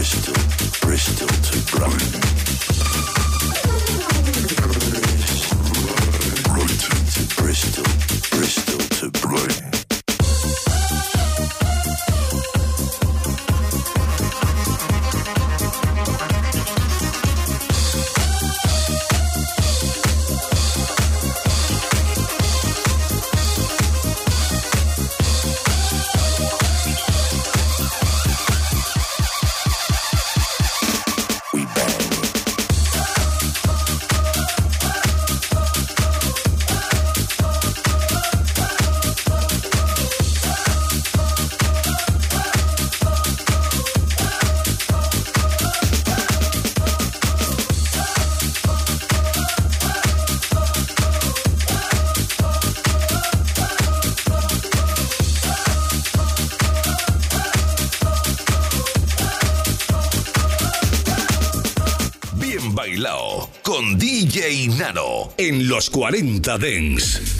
Brighton to en los 40 Dens.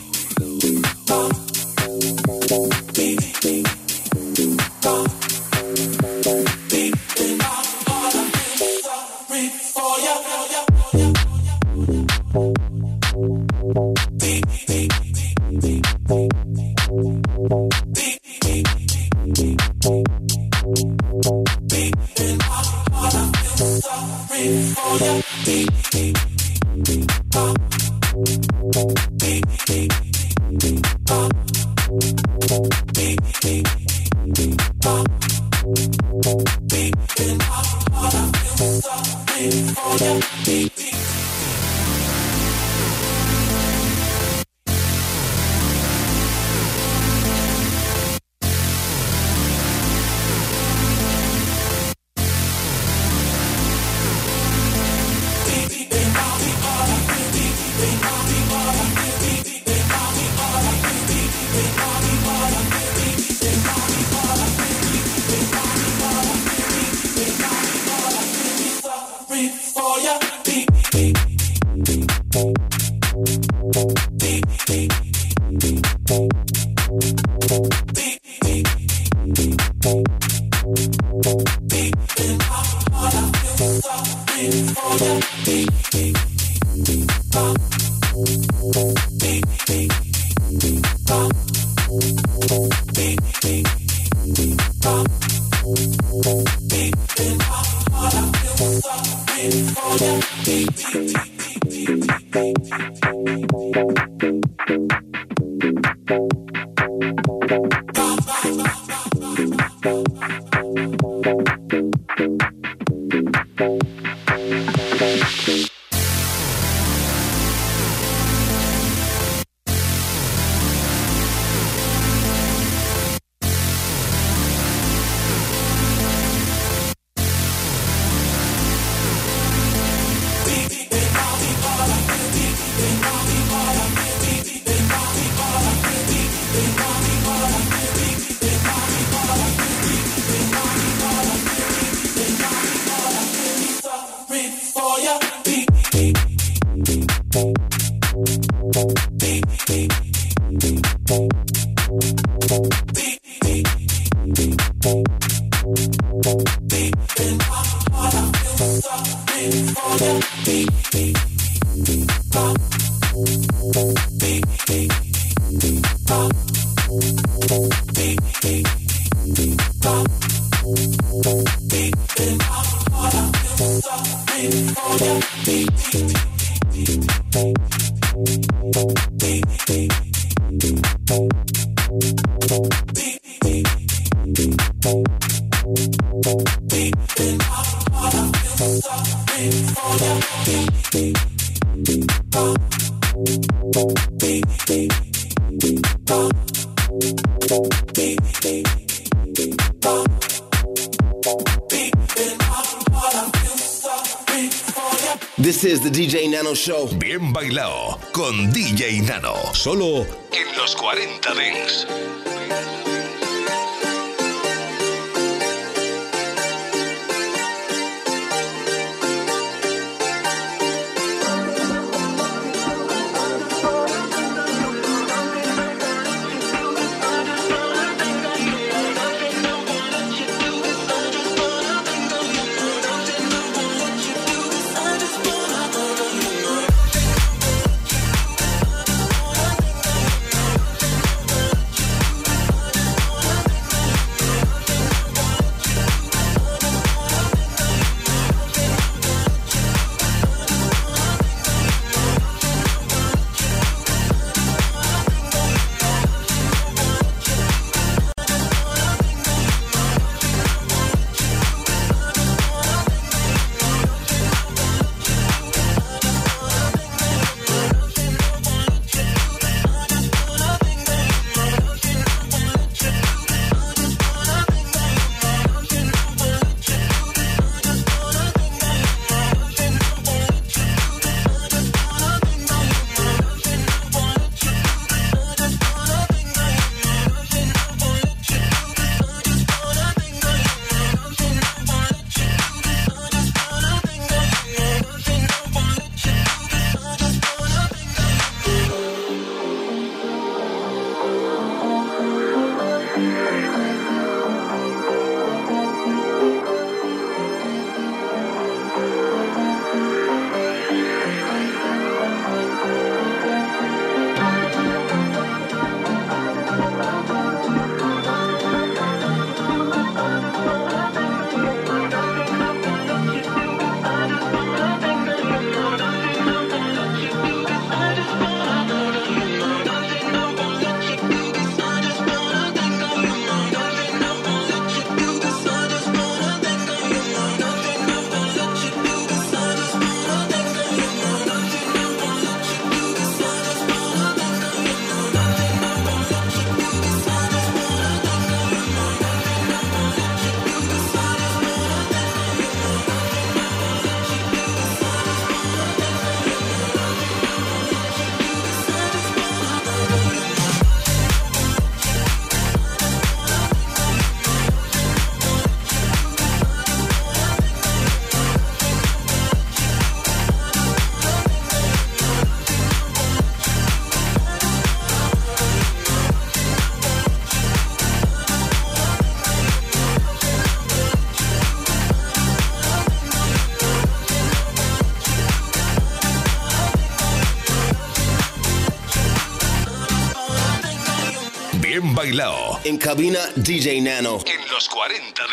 En cabina, DJ Nano. En los 40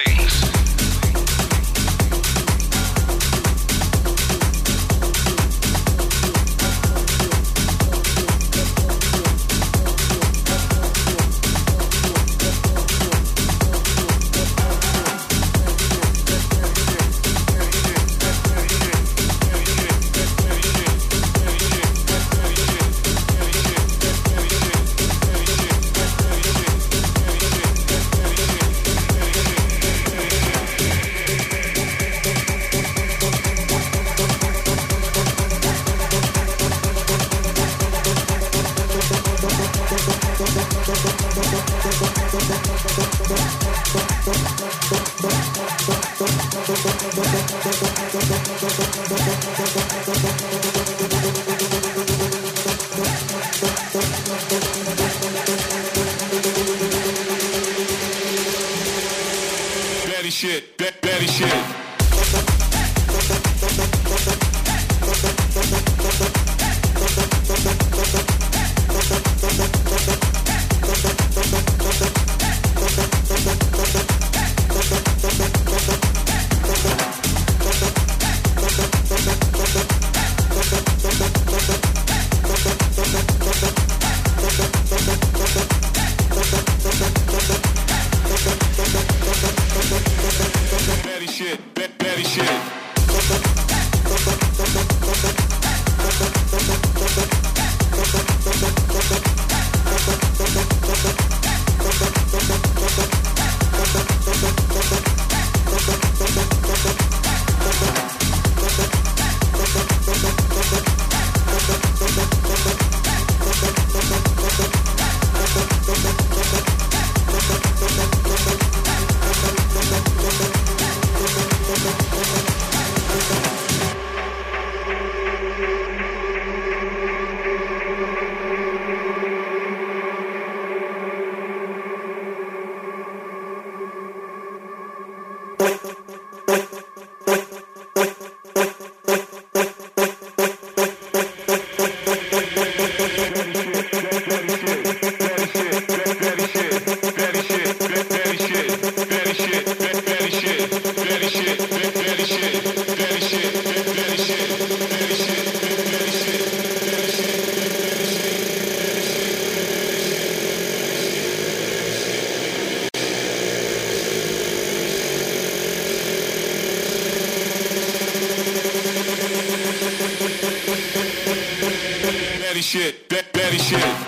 Dance. de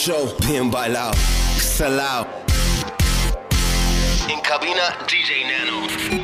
Show, bien bailado, salao. En cabina, DJ Nano.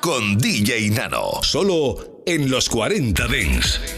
Con DJ Nano. Solo en los 40 Dents.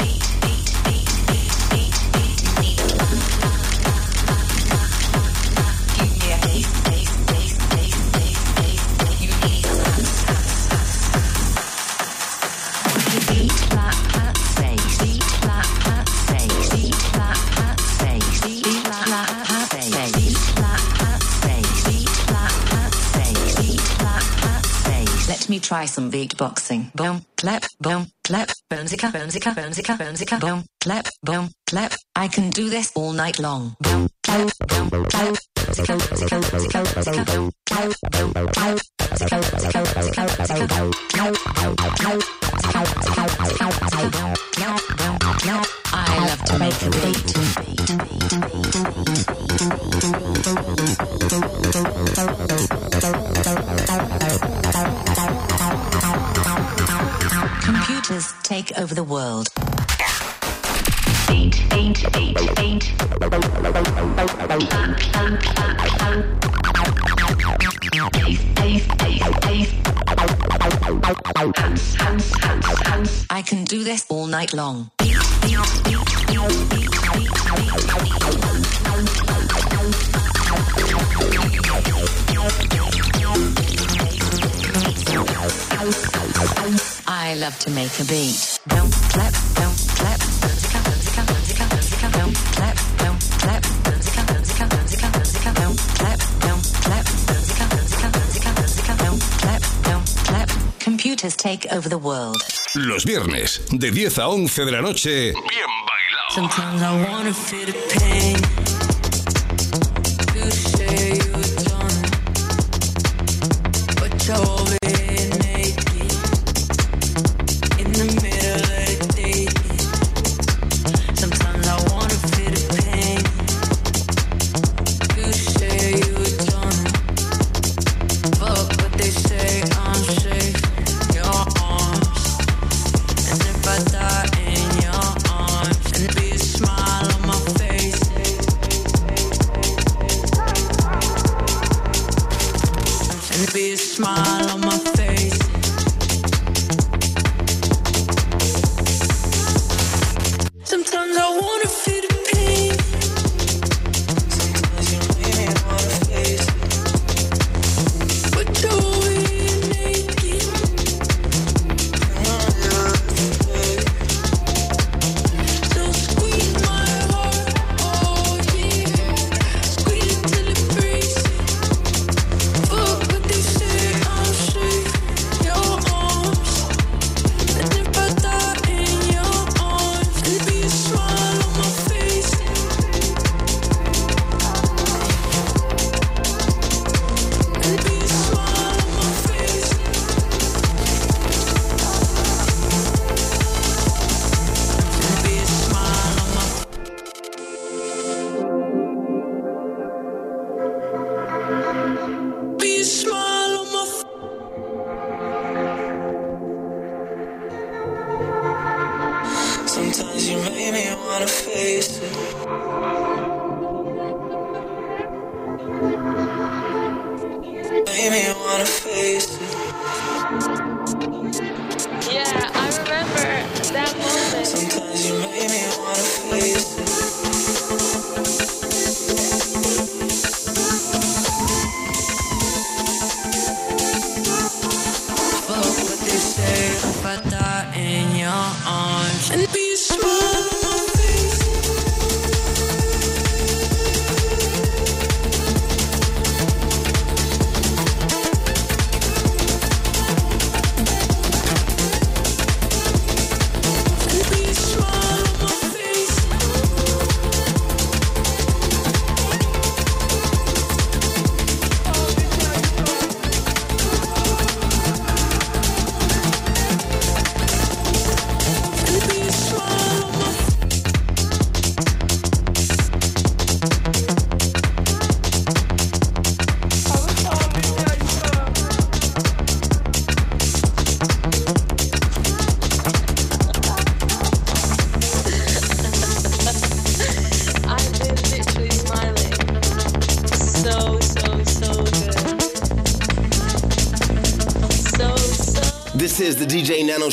try some beatboxing. Boom, clap, boom, clap, boomzika, boomzika, boomzika, boomzika, boom, clap, boom, clap. I can do this all night long. Boom, clap, boom, clap. I love to make a beat. Computers take over the world. Beat, beat, beat, beat. I can do this all night long. I love to make a beat. Don't clap, don't clap, boomzika, boomzika, boomzika, boomzika, don't clap, don't clap, boomzika, boomzika, boomzika, boomzika, don't clap, don't clap, boomzika, boomzika, boomzika, boomzika, don't clap, don't clap. Computers take over the world. Los viernes, de 10 a 11 de la noche, bien bailado. Sometimes I wanna feel the pain.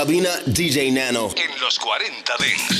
cabina DJ Nano. En los 40 Dents.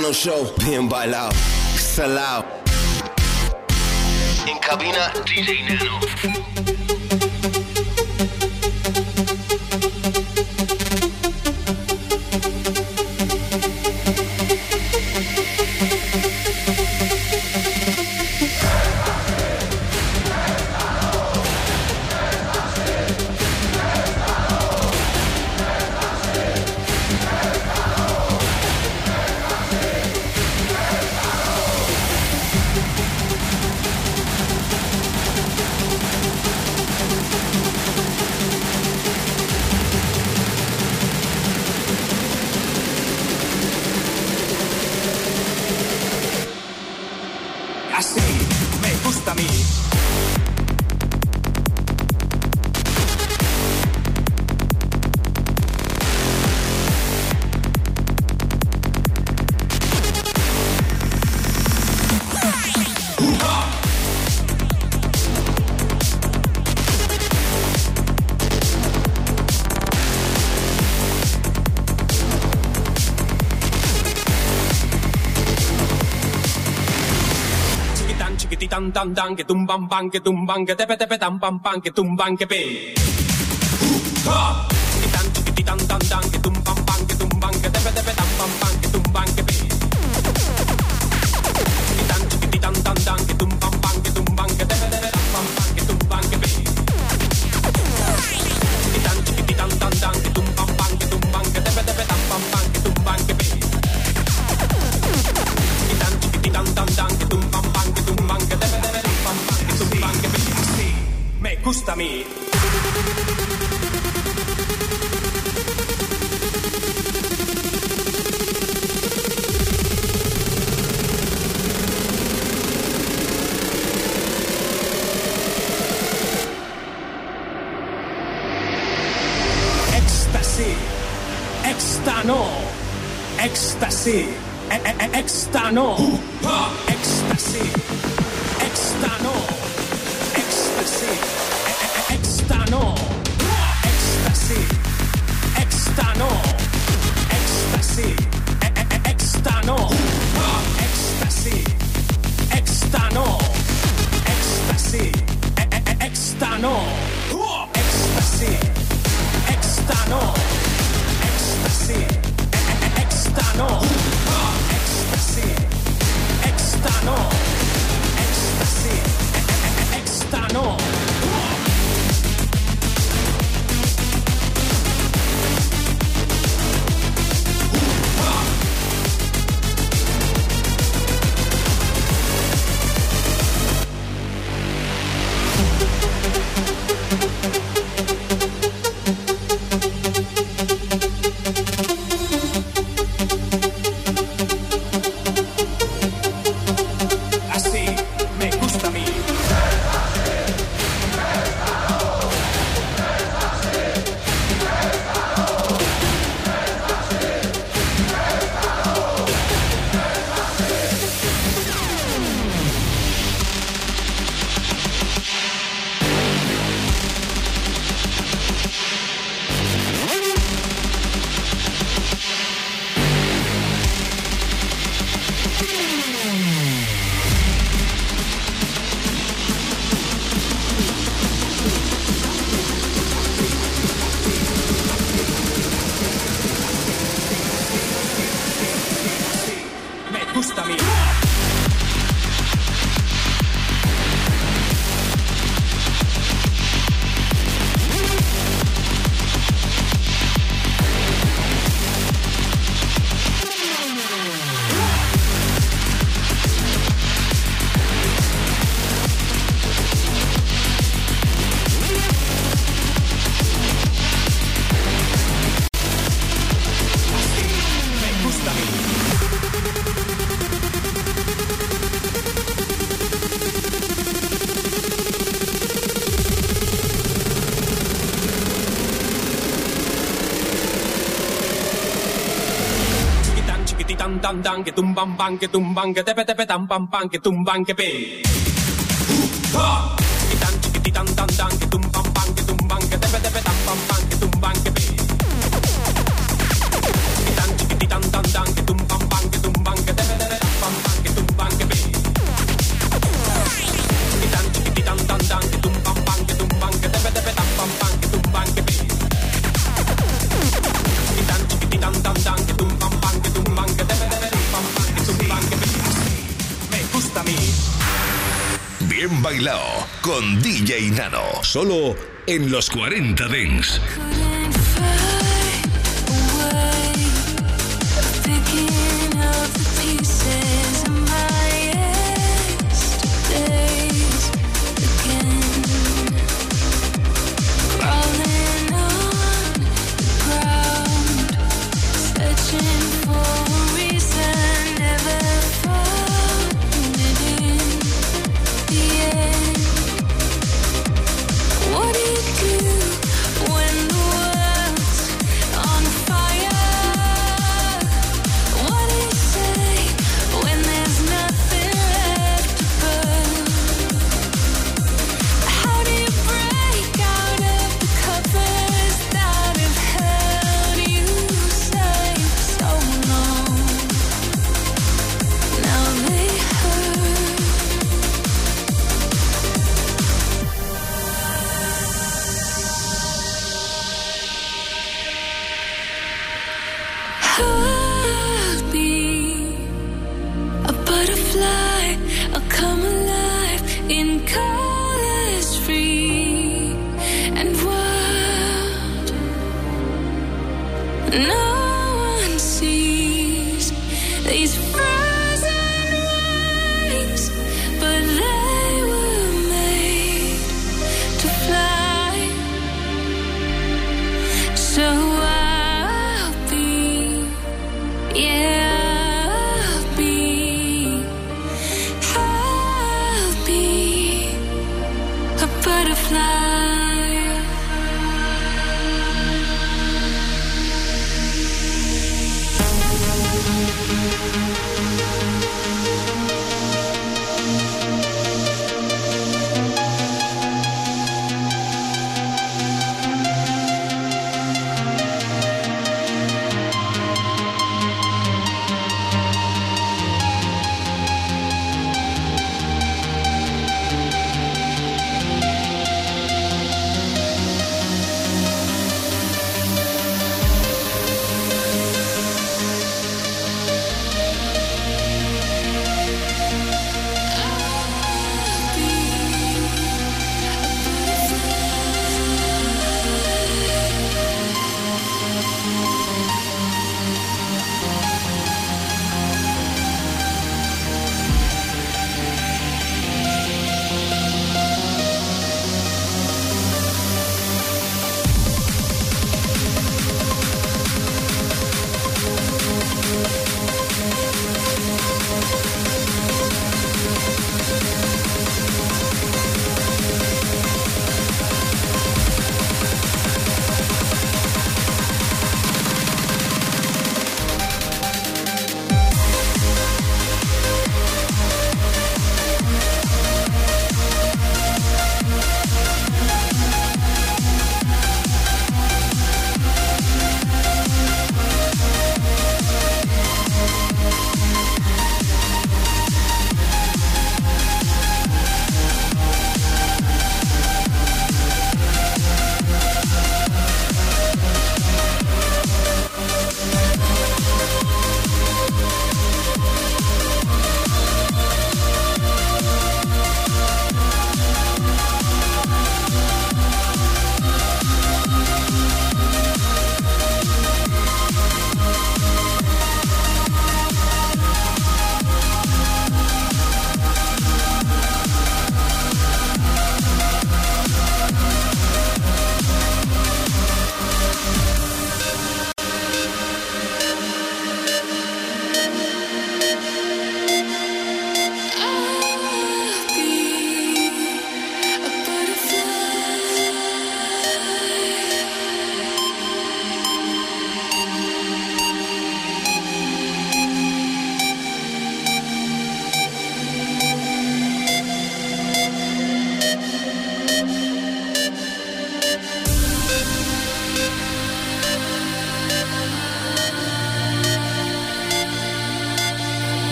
piano show, bien bailado, salado. En cabina, DJ Nano. tan chiquititán tan tan que tumban pan que tumban que tepe tepe tan pan pan que tumban que pe. que tumban, ban, que tumban, que tepe, tepe, tan, que tumban, que pe. DJ Nano. Solo en los 40 Dents.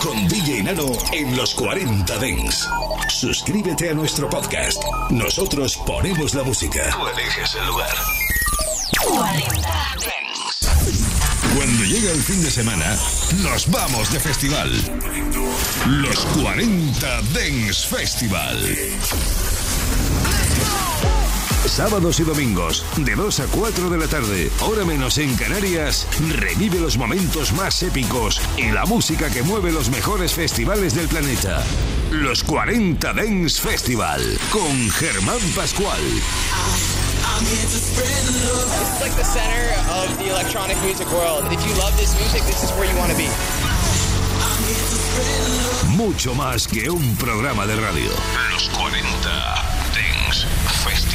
Con DJ Nano en los 40 Dents. Suscríbete a nuestro podcast. Nosotros ponemos la música. Tú eliges el lugar. 40 Dents. Cuando llega el fin de semana, nos vamos de festival. Los 40 Dents Festival. Sábados y domingos, de 2 a 4 de la tarde, hora menos en Canarias, revive los momentos más épicos y la música que mueve los mejores festivales del planeta. Los 40 Dance Festival, con Germán Pascual. It's like the center of the electronic music world. If you love this music, this is where you want to be. Mucho más que un programa de radio. Los 40 Dance Festival.